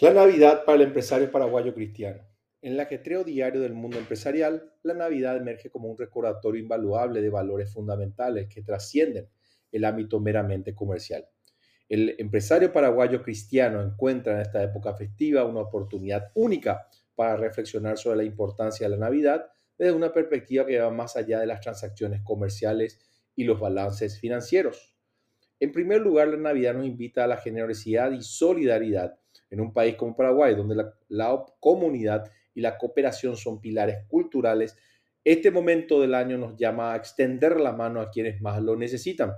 La Navidad para el empresario paraguayo cristiano. En el ajetreo diario del mundo empresarial, la Navidad emerge como un recordatorio invaluable de valores fundamentales que trascienden el ámbito meramente comercial. El empresario paraguayo cristiano encuentra en esta época festiva una oportunidad única para reflexionar sobre la importancia de la Navidad desde una perspectiva que va más allá de las transacciones comerciales y los balances financieros. En primer lugar, la Navidad nos invita a la generosidad y solidaridad en un país como Paraguay, donde la, comunidad y la cooperación son pilares culturales, este momento del año nos llama a extender la mano a quienes más lo necesitan.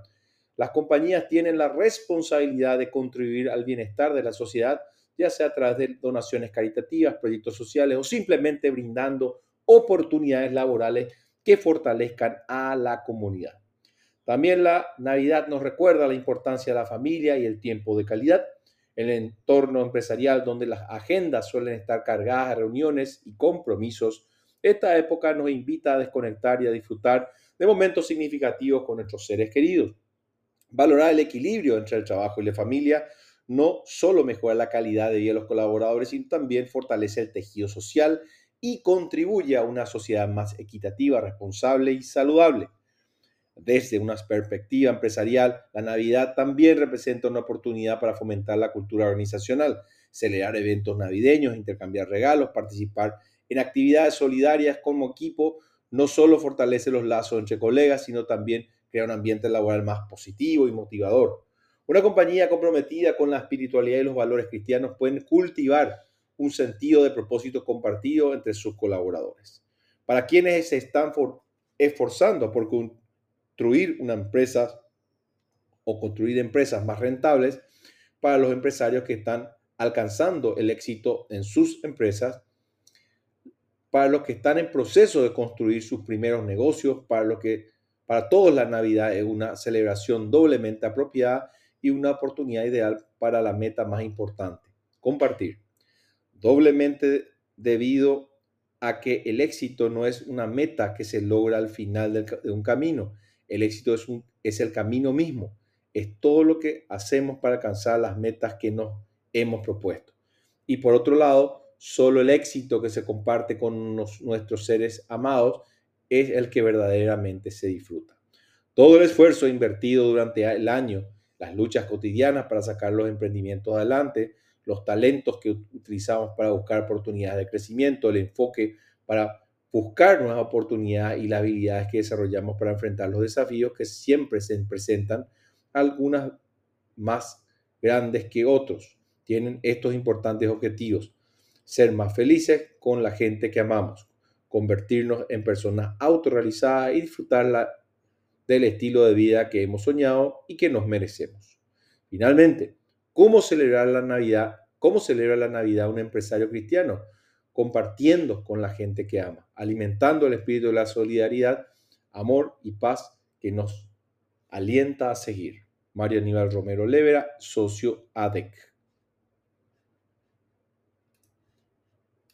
Las compañías tienen la responsabilidad de contribuir al bienestar de la sociedad, ya sea a través de donaciones caritativas, proyectos sociales o simplemente brindando oportunidades laborales que fortalezcan a la comunidad. También la Navidad nos recuerda la importancia de la familia y el tiempo de calidad el entorno empresarial donde las agendas suelen estar cargadas de reuniones y compromisos, esta época nos invita a desconectar y a disfrutar de momentos significativos con nuestros seres queridos. Valorar el equilibrio entre el trabajo y la familia no solo mejora la calidad de vida de los colaboradores, sino también fortalece el tejido social y contribuye a una sociedad más equitativa, responsable y saludable. Desde una perspectiva empresarial, la Navidad también representa una oportunidad para fomentar la cultura organizacional, celebrar eventos navideños, intercambiar regalos, participar en actividades solidarias como equipo, no solo fortalece los lazos entre colegas, sino también crea un ambiente laboral más positivo y motivador. Una compañía comprometida con la espiritualidad y los valores cristianos puede cultivar un sentido de propósito compartido entre sus colaboradores. Para quienes se están esforzando por construir una empresa o construir empresas más rentables para los empresarios que están alcanzando el éxito en sus empresas, para los que están en proceso de construir sus primeros negocios, para los que para todos la Navidad es una celebración doblemente apropiada y una oportunidad ideal para la meta más importante, compartir. Doblemente debido a que el éxito no es una meta que se logra al final de un camino, el éxito es, el camino mismo, es todo lo que hacemos para alcanzar las metas que nos hemos propuesto. Y por otro lado, solo el éxito que se comparte con nuestros seres amados es el que verdaderamente se disfruta. Todo el esfuerzo invertido durante el año, las luchas cotidianas para sacar los emprendimientos adelante, los talentos que utilizamos para buscar oportunidades de crecimiento, el enfoque para buscar nuevas oportunidades y las habilidades que desarrollamos para enfrentar los desafíos que siempre se presentan, algunas más grandes que otros. Tienen estos importantes objetivos. Ser más felices con la gente que amamos, convertirnos en personas autorrealizadas y disfrutar del estilo de vida que hemos soñado y que nos merecemos. Finalmente, ¿cómo celebrar la Navidad? ¿Cómo celebra la Navidad un empresario cristiano? Compartiendo con la gente que ama, alimentando el espíritu de la solidaridad, amor y paz que nos alienta a seguir. Mario Aníbal Romero Levera, socio ADEC.